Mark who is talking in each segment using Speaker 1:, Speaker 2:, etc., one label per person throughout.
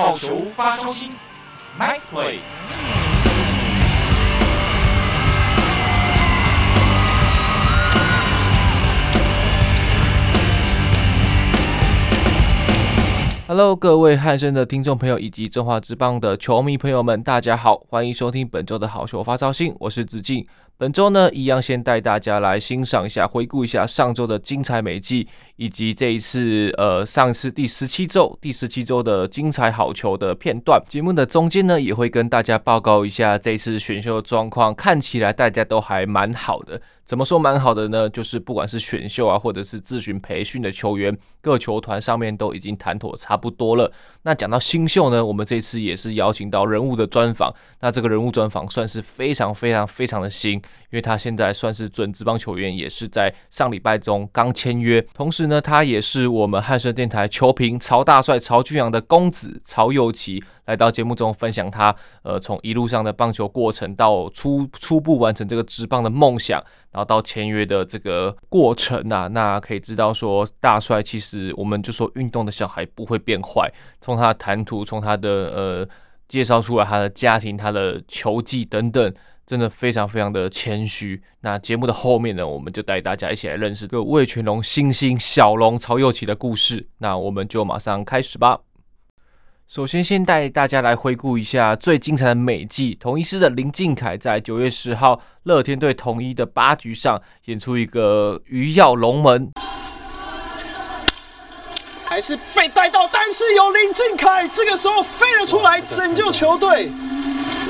Speaker 1: 好球发烧星，Nice play。
Speaker 2: Hello，各位汉声的听众朋友以及中华之棒的球迷朋友们，大家好，欢迎收听本周的好球发烧星，我是子敬。本周呢，一样先带大家来欣赏一下，回顾一下上周的精彩美技，以及这一次呃上次第十七周第十七周的精彩好球的片段。节目的中间呢，也会跟大家报告一下这次选秀的状况，看起来大家都还蛮好的。怎么说蛮好的呢？就是不管是选秀啊，或者是咨询培训的球员，各球团上面都已经谈妥差不多了。那讲到新秀呢，我们这次也是邀请到人物的专访。那这个人物专访算是非常非常非常的新，因为他现在算是准职棒球员，也是在上礼拜中刚签约。同时呢，他也是我们汉声电台球评曹大帅曹俊阳的公子曹佑奇。来到节目中分享他呃从一路上的棒球过程到初初步完成这个职棒的梦想，然后到签约的这个过程啊，那可以知道说大帅其实我们就说运动的小孩不会变坏，从他的谈吐，从他的呃介绍出来他的家庭、他的球技等等，真的非常非常的谦虚。那节目的后面呢，我们就带大家一起来认识这个味全龙新星小龙曹祐齐的故事。那我们就马上开始吧。首先，先带大家来回顾一下最精彩的美技。同一师的林靖凯在九月十号乐天队统一的八局上演出一个鱼跃龙门，
Speaker 3: 还是被带到，但是有林靖凯这个时候飞了出来拯救球队。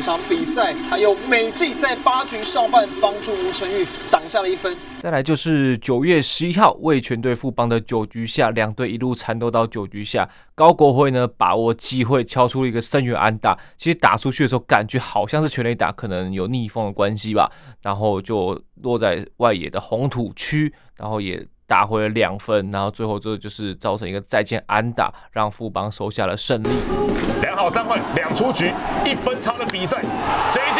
Speaker 3: 场比赛还有美技在八局上半帮助吴承玉挡下了一分。
Speaker 2: 再来就是九月十一号为全对富邦的九局下，两队一路缠斗到九局下，高国辉呢把握机会敲出了一个深远安打。其实打出去的时候感觉好像是全垒打，可能有逆风的关系吧，然后就落在外野的红土区，然后也。打回了两分，然后最后这就是造成一个再见安打，让富邦收下了胜利。
Speaker 4: 两好三坏两出局，一分差的比赛，这一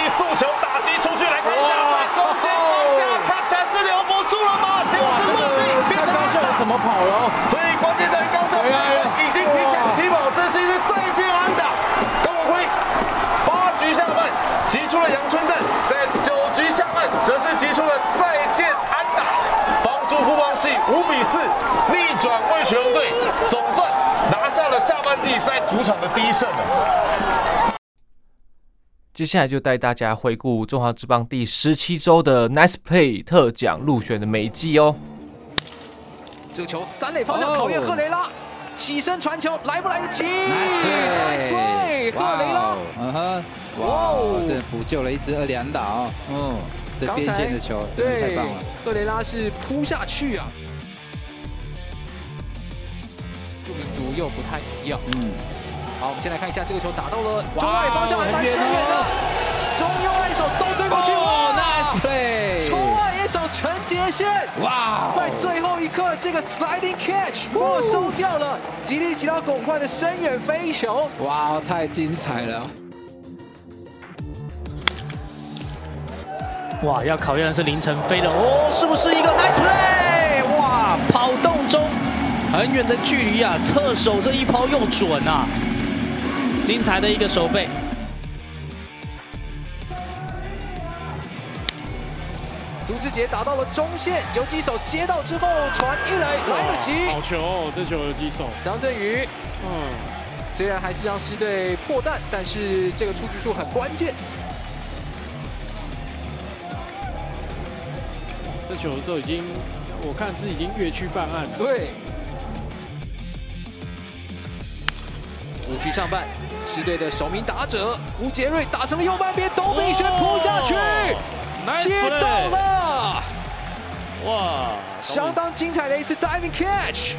Speaker 4: 五比四逆转味全龙队，总算拿下了下半季在主场的第一胜。
Speaker 2: 接下来就带大家回顾中华之邦第十七周的 Nice Play 特奖入选的美技哦。
Speaker 5: 这个球三垒方向考验赫雷拉，起身传球来不来得及？Nice Play，赫雷拉，嗯哼，哇哦，
Speaker 6: 这补救了一支二垒安打哦，嗯。这边线的球真的太棒了，
Speaker 5: 赫雷拉是扑下去啊，民族又不太一样。嗯，好，我们先来看一下这个球打到了中外方向，还蛮深远的，中右外手都追过去，哇，Nice play，中外一手陈杰宪，哇，在最后一刻这个 sliding catch 没收掉了，吉利吉拉拱冠的深远飞球，
Speaker 6: 哇，太精彩了。
Speaker 7: 哇，要考验的是凌晨飞了哦，是不是一个 nice play？哇，跑动中很远的距离啊，侧手这一抛又准啊，精彩的一个手背。
Speaker 5: 苏志杰打到了中线，游击手接到之后传一垒，来得及。
Speaker 8: 好球哦，这球游击手
Speaker 5: 张振宇，嗯，虽然还是让狮队破蛋，但是这个出局数很关键。
Speaker 8: 这球都已经，我看是已经越区办案了。
Speaker 5: 对。五局上半，狮队的首名打者吴杰瑞打成了右半边，董秉轩扑下去，哦、接到了。哇，相当精彩的一次 diving catch。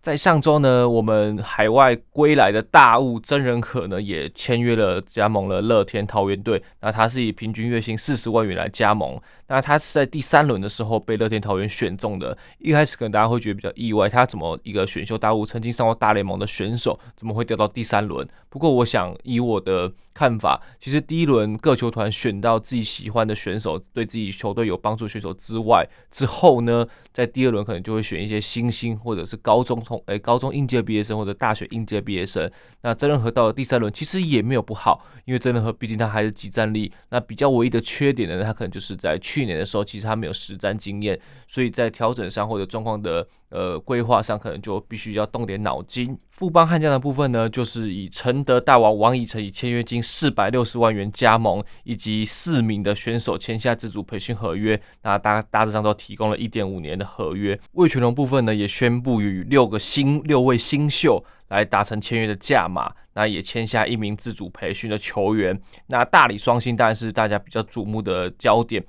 Speaker 2: 在上周呢，我们海外归来的大物真人可呢也签约了，加盟了乐天桃园队。那他是以平均月薪四十万元来加盟。那他是在第三轮的时候被乐天桃园选中的。一开始可能大家会觉得比较意外，他怎么一个选秀大物，曾经上过大联盟的选手，怎么会掉到第三轮？不过我想以我的看法，其实第一轮各球团选到自己喜欢的选手，对自己球队有帮助选手之外，之后呢，在第二轮可能就会选一些新星或者是高中从诶、高中应届毕业生或者大学应届毕业生。那曾仁和到了第三轮其实也没有不好，因为曾仁和毕竟他还是即战力。那比较唯一的缺点呢，他可能就是在去去年的时候其实他没有实战经验，所以在调整上或者状况的。呃，规划上可能就必须要动点脑筋。富邦悍将的部分呢，就是以承德大王王以诚以签约金四百六十万元加盟，以及四名的选手签下自主培训合约。那大大致上都提供了一点五年的合约。魏全龙部分呢，也宣布与六个新六位新秀来达成签约的价码，那也签下一名自主培训的球员。那大理双星当然是大家比较瞩目的焦点。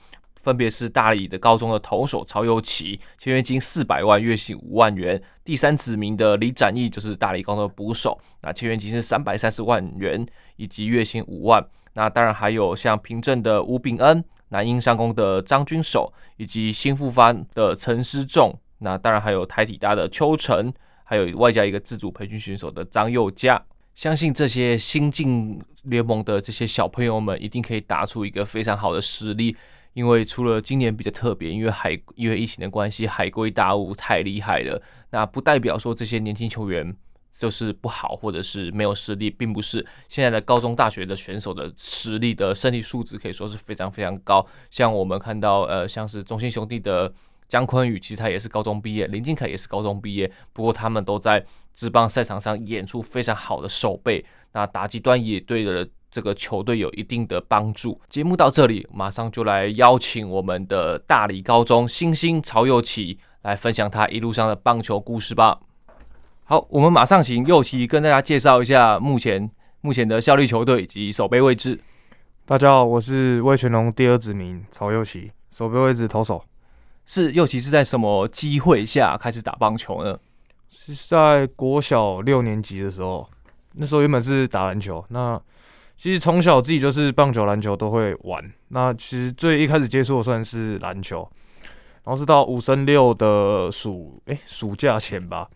Speaker 2: 分别是大理的高中的投手曹祐齐，签约金四百万，月薪五万元；第三指名的李展毅就是大理高中的捕手，那签约金是三百三十万元，以及月薪五万。那当然还有像平镇的吴秉恩、南英商工的张君守，以及新复发的陈思仲。那当然还有台体大的邱成，还有外加一个自主培训选手的张佑嘉。相信这些新进联盟的这些小朋友们，一定可以打出一个非常好的实力。因为除了今年比较特别，因为海因为疫情的关系，海归大雾太厉害了。那不代表说这些年轻球员就是不好，或者是没有实力，并不是。现在的高中、大学的选手的实力的身体素质可以说是非常非常高。像我们看到，呃，像是中信兄弟的姜坤宇，其实他也是高中毕业；林靖凯也是高中毕业。不过他们都在职棒赛场上演出非常好的守备，那打击端也对了。这个球队有一定的帮助。节目到这里，马上就来邀请我们的大理高中新星曹佑奇来分享他一路上的棒球故事吧。好，我们马上请佑奇跟大家介绍一下目前目前的效力球队以及守备位置。
Speaker 9: 大家好，我是魏全龙第二子民曹佑奇，守备位置投手。
Speaker 2: 是佑奇是在什么机会下开始打棒球呢？
Speaker 9: 是在国小六年级的时候，那时候原本是打篮球，那。其实从小自己就是棒球、篮球都会玩。那其实最一开始接触的算是篮球，然后是到五升六的暑诶、欸、暑假前吧，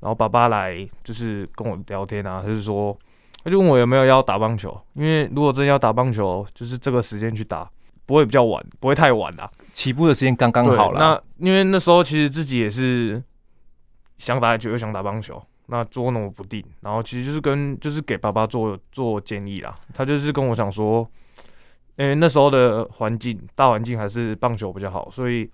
Speaker 9: 然后爸爸来就是跟我聊天啊，他就说他就问我有没有要打棒球，因为如果真要打棒球，就是这个时间去打，不会比较晚，不会太晚啊，
Speaker 2: 起步的时间刚刚好了。
Speaker 9: 那因为那时候其实自己也是想打篮球又想打棒球。那捉弄不定，然后其实就是跟就是给爸爸做做建议啦。他就是跟我讲说，因为那时候的环境大环境还是棒球比较好，所以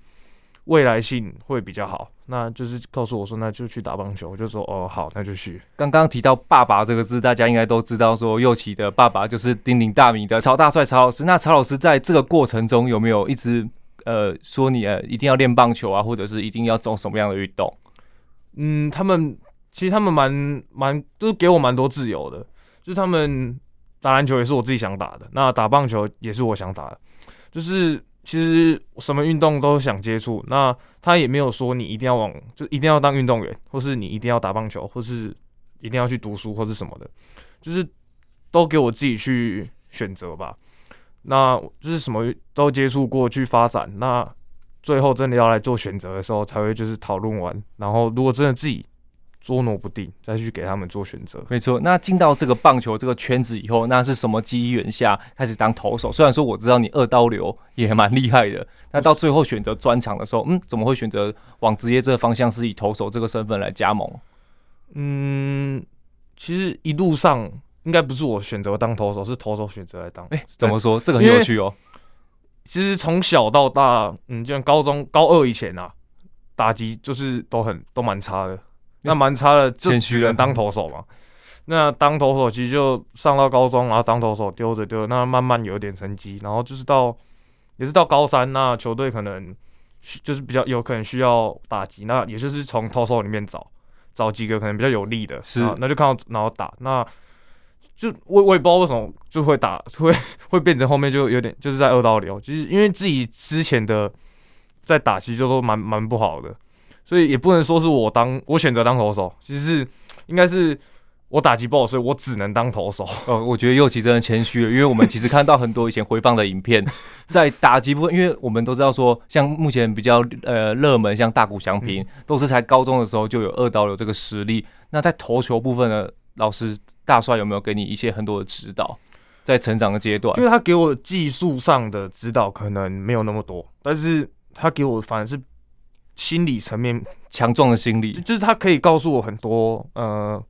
Speaker 9: 未来性会比较好。那就是告诉我说，那就去打棒球。我就说哦好，那就去。
Speaker 2: 刚刚提到爸爸这个字，大家应该都知道，说祐齐的爸爸就是鼎鼎大名的曹大帅曹老师。那曹老师在这个过程中有没有一直呃说你呃一定要练棒球啊，或者是一定要做什么样的运动？
Speaker 9: 嗯，他们。其实他们蛮蛮都给我蛮多自由的，就是他们打篮球也是我自己想打的，那打棒球也是我想打的，就是其实什么运动都想接触。那他也没有说你一定要往，就一定要当运动员，或是你一定要打棒球，或是一定要去读书或是什么的，就是都给我自己去选择吧。那就是什么都接触过去发展，那最后真的要来做选择的时候，才会就是讨论完，然后如果真的自己。捉弄不定，再去给他们做选择。
Speaker 2: 没错，那进到这个棒球这个圈子以后，那是什么机缘下开始当投手？虽然说我知道你二刀流也蛮厉害的，那到最后选择专长的时候，嗯，怎么会选择往职业这个方向，是以投手这个身份来加盟？
Speaker 9: 嗯，其实一路上应该不是我选择当投手，是投手选择来当。哎、欸，
Speaker 2: 怎么说？这个很有趣哦。
Speaker 9: 其实从小到大，嗯，就像高中高二以前啊，打击就是都很都蛮差的。那蛮差的，就只能当投手嘛。那当投手其实就上到高中，然后当投手丢着丢着，那慢慢有点成绩，然后就是到也是到高三，那球队可能就是比较有可能需要打击，那也就是从投手里面找找几个可能比较有利的，是，那就看到然后打，那就我我也不知道为什么就会打，会会变成后面就有点就是在二刀流，就是因为自己之前的在打其实就都蛮蛮不好的。所以也不能说是我当我选择当投手，其实是应该是我打击不好，所以我只能当投手。
Speaker 2: 呃，我觉得祐齐真的谦虚了，因为我们其实看到很多以前回放的影片，在打击部分，因为我们都知道说，像目前比较呃热门，像大谷翔平，都是才高中的时候就有二刀流这个实力。那在投球部分呢，老师大帅有没有给你一些很多的指导？在成长的阶段，
Speaker 9: 就是他给我技术上的指导可能没有那么多，但是他给我反而是心理层面
Speaker 2: 强壮的心理，
Speaker 9: 就是他可以告诉我很多呃。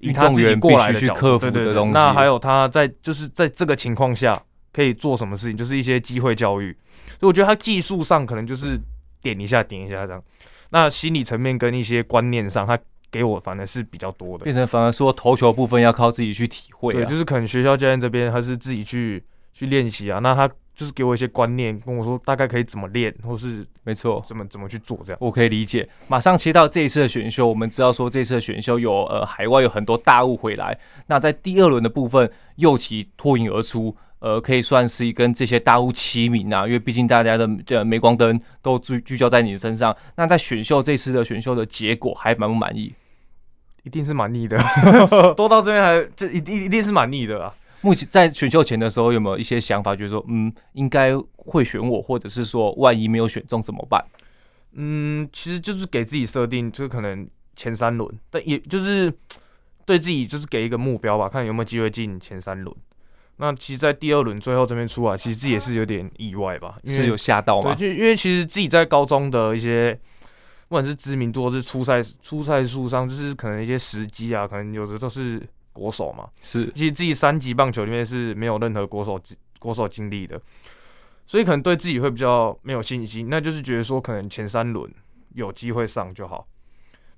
Speaker 2: 运动员必须去克服的东西，
Speaker 9: 那还有他在就是在这个情况下可以做什么事情，就是一些机会教育。所以我觉得他技术上可能就是点一下点一下这样，那心理层面跟一些观念上，他给我反而是比较多的，
Speaker 2: 变成反而说投球部分要靠自己去体会，啊。
Speaker 9: 对，就是可能学校教练这边他是自己去去练习啊，那他。就是给我一些观念，跟我说大概可以怎么练，或是
Speaker 2: 没错，
Speaker 9: 怎么怎么去做这样。
Speaker 2: 我可以理解。马上切到这一次的选秀，我们知道说这次的选秀有呃海外有很多大物回来。那在第二轮的部分，右旗脱颖而出，呃，可以算是跟这些大物齐名啊，因为毕竟大家的这镁光灯都聚聚焦在你的身上。那在选秀这次的选秀的结果，还满不满意？
Speaker 9: 一定是满意的，都到这边还这一定一定是满意的啊。
Speaker 2: 目前在选秀前的时候，有没有一些想法，就是说，嗯，应该会选我，或者是说，万一没有选中怎么办？
Speaker 9: 嗯，其实就是给自己设定，就是可能前三轮，但也就是对自己就是给一个目标吧，看有没有机会进前三轮。那其实，在第二轮最后这边出来，其实自己也是有点意外吧，
Speaker 2: 是有吓到吗？
Speaker 9: 对，就因为其实自己在高中的一些，不管是知名度，或是初赛初赛数上，就是可能一些时机啊，可能有的都是。国手嘛，
Speaker 2: 是，
Speaker 9: 其实自己三级棒球里面是没有任何国手国手经历的，所以可能对自己会比较没有信心，那就是觉得说可能前三轮有机会上就好。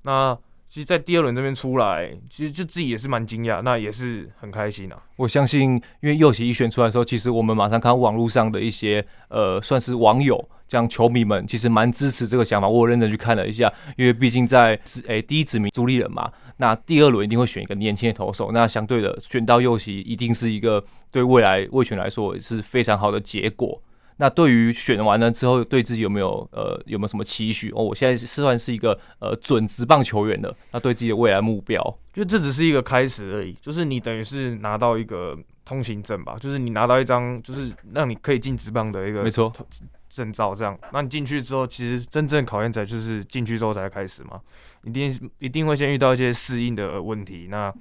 Speaker 9: 那其实，在第二轮这边出来，其实就自己也是蛮惊讶，那也是很开心啊。
Speaker 2: 我相信，因为祐齐一选出来的时候，其实我们马上看网络上的一些呃，算是网友，这样球迷们其实蛮支持这个想法。我认真去看了一下，因为毕竟在诶、欸、第一指名朱立人嘛，那第二轮一定会选一个年轻的投手，那相对的选到祐齐，一定是一个对未来味全来说也是非常好的结果。那对于选完了之后，对自己有没有呃有没有什么期许？哦，我现在是算是一个呃准职棒球员的，那对自己的未来目标，
Speaker 9: 就这只是一个开始而已。就是你等于是拿到一个通行证吧，就是你拿到一张就是让你可以进职棒的一个
Speaker 2: 没错
Speaker 9: 证照，这样。那你进去之后，其实真正考验在就是进去之后才开始嘛，一定一定会先遇到一些适应的问题。那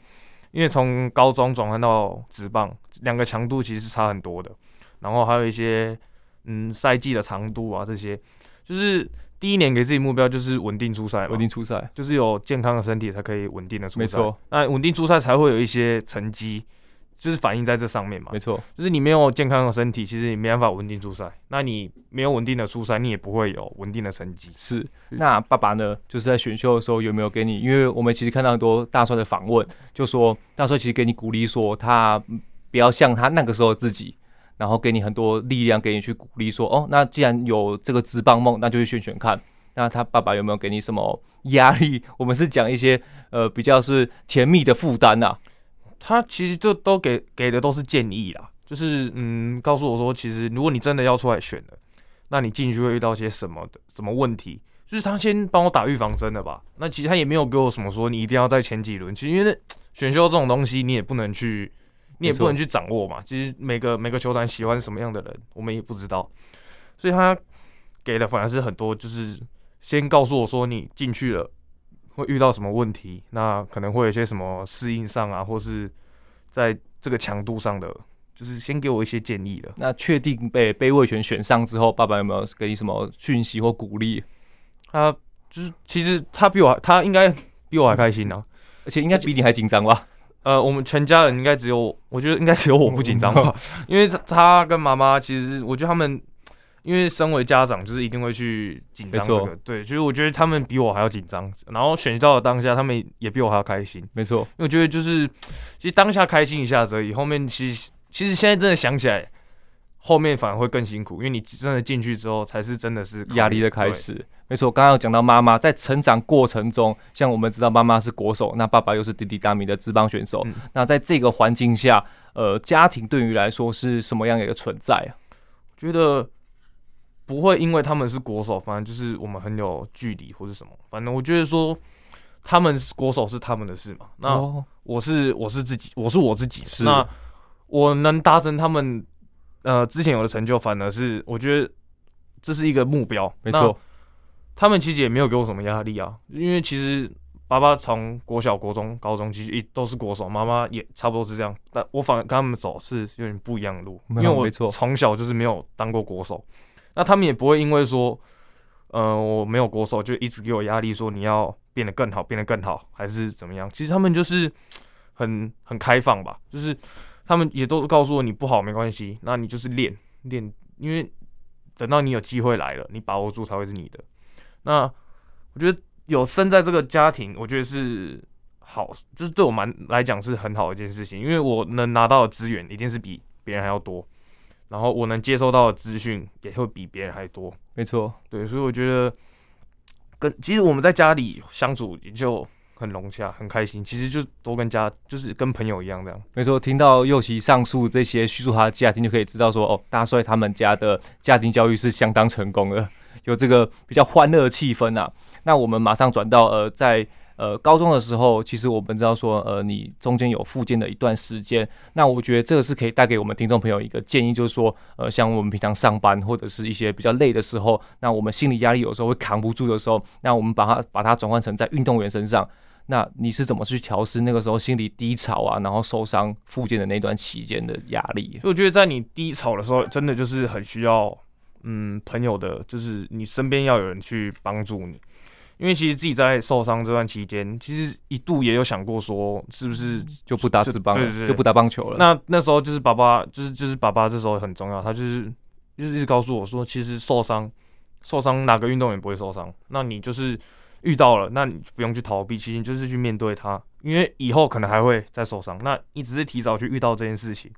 Speaker 9: 因为从高中转换到职棒，两个强度其实是差很多的，然后还有一些。嗯，赛季的长度啊，这些就是第一年给自己目标就是稳定出赛，
Speaker 2: 稳定出赛
Speaker 9: 就是有健康的身体才可以稳定的出赛。
Speaker 2: 没错，
Speaker 9: 那稳定出赛才会有一些成绩，就是反映在这上面嘛。
Speaker 2: 没错，
Speaker 9: 就是你没有健康的身体，其实你没办法稳定出赛。那你没有稳定的出赛，你也不会有稳定的成绩。
Speaker 2: 是。那爸爸呢？就是在选秀的时候有没有给你？因为我们其实看到很多大帅的访问，就说大帅其实给你鼓励，说他不要像他那个时候自己。然后给你很多力量，给你去鼓励，说哦，那既然有这个职棒梦，那就去选选看。那他爸爸有没有给你什么压力？我们是讲一些呃比较是甜蜜的负担呐。
Speaker 9: 他其实就都给给的都是建议啦，就是嗯，告诉我说，其实如果你真的要出来选了，那你进去会遇到些什么的什么问题？就是他先帮我打预防针的吧。那其实他也没有给我什么说你一定要在前几轮，其实因为选秀这种东西，你也不能去。你也不能去掌握嘛，其实每个每个球团喜欢什么样的人，我们也不知道，所以他给的反而是很多，就是先告诉我说你进去了会遇到什么问题，那可能会有一些什么适应上啊，或是在这个强度上的，就是先给我一些建议了。
Speaker 2: 那确定被被味全选上之后，爸爸有没有给你什么讯息或鼓励？
Speaker 9: 他就是其实他比我他应该比我还开心呢、啊，
Speaker 2: 而且应该比你还紧张吧。
Speaker 9: 呃，我们全家人应该只有，我觉得应该只有我不紧张吧，因为他跟妈妈其实，我觉得他们，因为身为家长，就是一定会去紧张这个，对，就是我觉得他们比我还要紧张，然后选到的当下，他们也比我还要开心，
Speaker 2: 没错，
Speaker 9: 因为我觉得就是，其实当下开心一下子而已，后面其实其实现在真的想起来。后面反而会更辛苦，因为你真的进去之后，才是真的是
Speaker 2: 压力的开始。没错，刚刚有讲到妈妈在成长过程中，像我们知道妈妈是国手，那爸爸又是滴滴答米的职棒选手。嗯、那在这个环境下，呃，家庭对于来说是什么样的一个存在啊？
Speaker 9: 觉得不会因为他们是国手，反正就是我们很有距离或是什么。反正我觉得说他们是国手是他们的事嘛。那我是我是自己，我是我自己。是那我能达成他们呃之前有的成就，反而是我觉得这是一个目标。
Speaker 2: 没错，
Speaker 9: 他们其实也没有给我什么压力啊，因为其实爸爸从国小、国中、高中其实一都是国手，妈妈也差不多是这样。但我反而跟他们走是有点不一样的路，因为我从小就是没有当过国手，那他们也不会因为说。呃，我没有国手，就一直给我压力，说你要变得更好，变得更好，还是怎么样？其实他们就是很很开放吧，就是他们也都是告诉我，你不好没关系，那你就是练练，因为等到你有机会来了，你把握住才会是你的。那我觉得有生在这个家庭，我觉得是好，就是对我蛮来讲是很好的一件事情，因为我能拿到的资源一定是比别人还要多。然后我能接收到的资讯也会比别人还多，
Speaker 2: 没错，
Speaker 9: 对，所以我觉得跟其实我们在家里相处也就很融洽，很开心。其实就都跟家就是跟朋友一样这样。
Speaker 2: 没错，听到右奇上述这些叙述他的家庭，就可以知道说哦，大帅他们家的家庭教育是相当成功的，有这个比较欢乐的气氛啊。那我们马上转到呃在。呃，高中的时候，其实我们知道说，呃，你中间有复健的一段时间，那我觉得这个是可以带给我们听众朋友一个建议，就是说，呃，像我们平常上班或者是一些比较累的时候，那我们心理压力有时候会扛不住的时候，那我们把它把它转换成在运动员身上，那你是怎么去调试那个时候心理低潮啊，然后受伤复健的那段期间的压力？
Speaker 9: 所以我觉得在你低潮的时候，真的就是很需要，嗯，朋友的，就是你身边要有人去帮助你。因为其实自己在受伤这段期间，其实一度也有想过说，是不是
Speaker 2: 就不打职棒就不打棒球了。
Speaker 9: 那那时候就是爸爸，就是就是爸爸，这时候很重要，他就是就是一直告诉我说，其实受伤受伤哪个运动员不会受伤？那你就是遇到了，那你不用去逃避，其实你就是去面对它，因为以后可能还会再受伤。那你只是提早去遇到这件事情，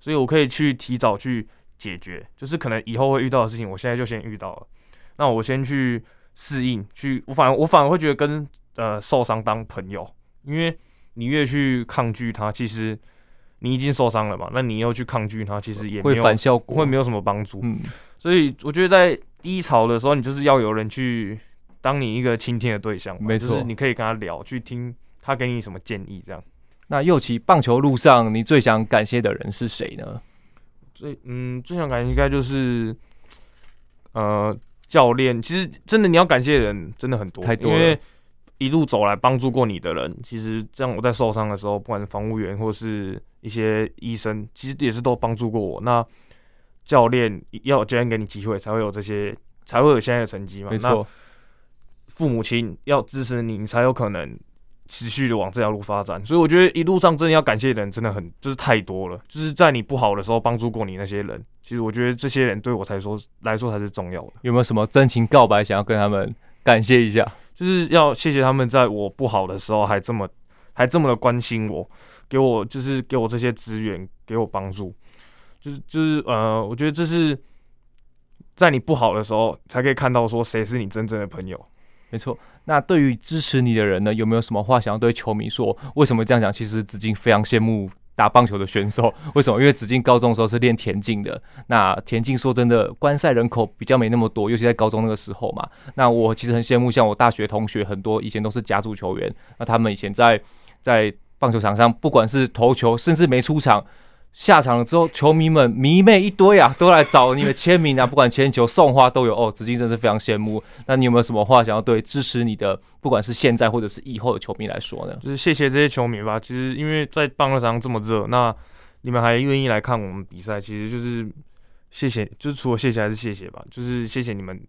Speaker 9: 所以我可以去提早去解决，就是可能以后会遇到的事情，我现在就先遇到了。那我先去。适应去，我反而我反而会觉得跟呃受伤当朋友，因为你越去抗拒它，其实你已经受伤了嘛，那你又去抗拒它，其实也
Speaker 2: 会反效果，
Speaker 9: 会没有什么帮助。
Speaker 2: 嗯，
Speaker 9: 所以我觉得在低潮的时候，你就是要有人去当你一个倾听的对象，
Speaker 2: 没错，
Speaker 9: 你可以跟他聊，去听他给你什么建议，这样。
Speaker 2: 那祐齐棒球路上，你最想感谢的人是谁呢？
Speaker 9: 最嗯，最想感谢应该就是呃。教练，其实真的你要感谢的人真的很多，
Speaker 2: 太多了。
Speaker 9: 因为一路走来帮助过你的人，其实这样我在受伤的时候，不管是防务员或是一些医生，其实也是都帮助过我。那教练要教练给你机会，才会有这些，才会有现在的成绩嘛。
Speaker 2: 没错。
Speaker 9: 父母亲要支持你，你才有可能。持续的往这条路发展，所以我觉得一路上真的要感谢的人真的很，就是太多了。就是在你不好的时候帮助过你那些人，其实我觉得这些人对我才说来说才是重要的。
Speaker 2: 有没有什么真情告白想要跟他们感谢一下？
Speaker 9: 就是要谢谢他们在我不好的时候还这么还这么的关心我，给我就是给我这些资源，给我帮助。就是就是呃，我觉得这是在你不好的时候才可以看到说谁是你真正的朋友。
Speaker 2: 没错，那对于支持你的人呢，有没有什么话想要对球迷说？为什么这样讲？其实子敬非常羡慕打棒球的选手，为什么？因为子敬高中的时候是练田径的，那田径说真的，观赛人口比较没那么多，尤其在高中那个时候嘛。那我其实很羡慕，像我大学同学很多以前都是甲组球员，那他们以前在在棒球场上，不管是投球，甚至没出场。下场了之后，球迷们迷妹一堆啊，都来找你们签名啊，不管签球、送花都有哦。子敬真是非常羡慕。那你有没有什么话想要对支持你的，不管是现在或者是以后的球迷来说呢？
Speaker 9: 就是谢谢这些球迷吧。其实因为在棒球场这么热，那你们还愿意来看我们比赛，其实就是谢谢。就是除了谢谢还是谢谢吧。就是谢谢你们，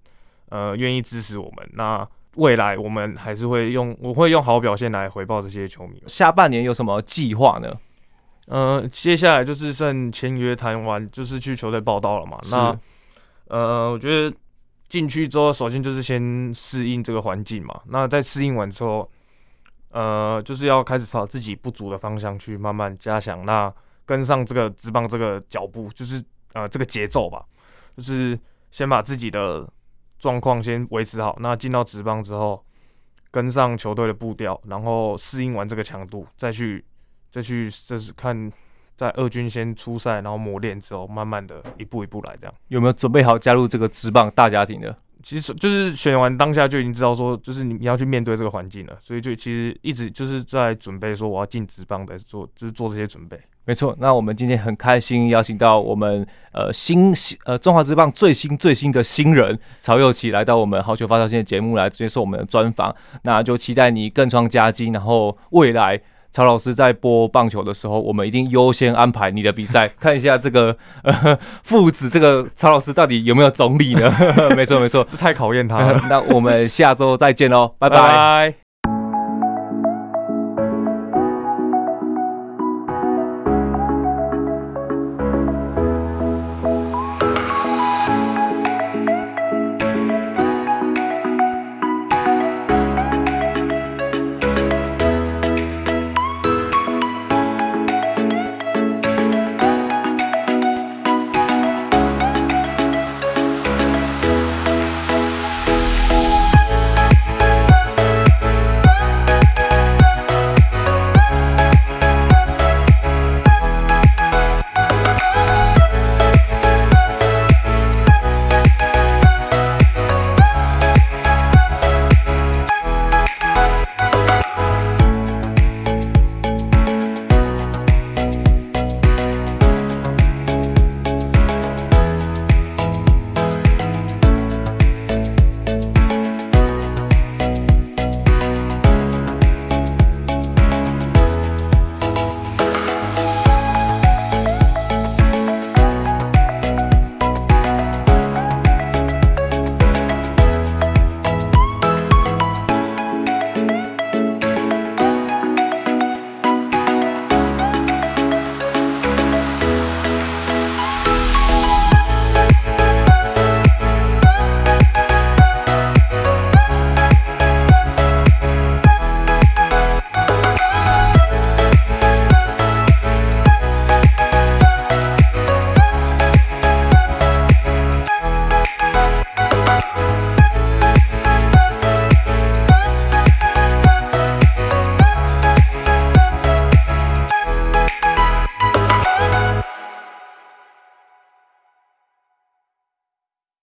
Speaker 9: 呃，愿意支持我们。那未来我们还是会用，我会用好表现来回报这些球迷。
Speaker 2: 下半年有什么计划呢？
Speaker 9: 呃，接下来就是剩签约谈完，就是去球队报道了嘛。那呃，我觉得进去之后，首先就是先适应这个环境嘛。那在适应完之后，呃，就是要开始朝自己不足的方向去慢慢加强，那跟上这个职棒这个脚步，就是呃这个节奏吧。就是先把自己的状况先维持好，那进到职棒之后，跟上球队的步调，然后适应完这个强度，再去。再去就是看，在二军先出赛，然后磨练之后，慢慢的一步一步来，这样。
Speaker 2: 有没有准备好加入这个职棒大家庭的？
Speaker 9: 其实就是选完当下就已经知道说，就是你你要去面对这个环境了，所以就其实一直就是在准备说我要进职棒的做，就是做这些准备。
Speaker 2: 没错，那我们今天很开心邀请到我们呃新呃中华职棒最新最新的新人曹佑齐来到我们好球发烧线的节目来接受我们的专访，那就期待你更创佳绩，然后未来。曹老师在播棒球的时候，我们一定优先安排你的比赛，看一下这个 呃父子这个曹老师到底有没有总理呢？没 错没错，
Speaker 9: 这太考验他了。
Speaker 2: 那我们下周再见喽，拜拜。
Speaker 9: 拜拜。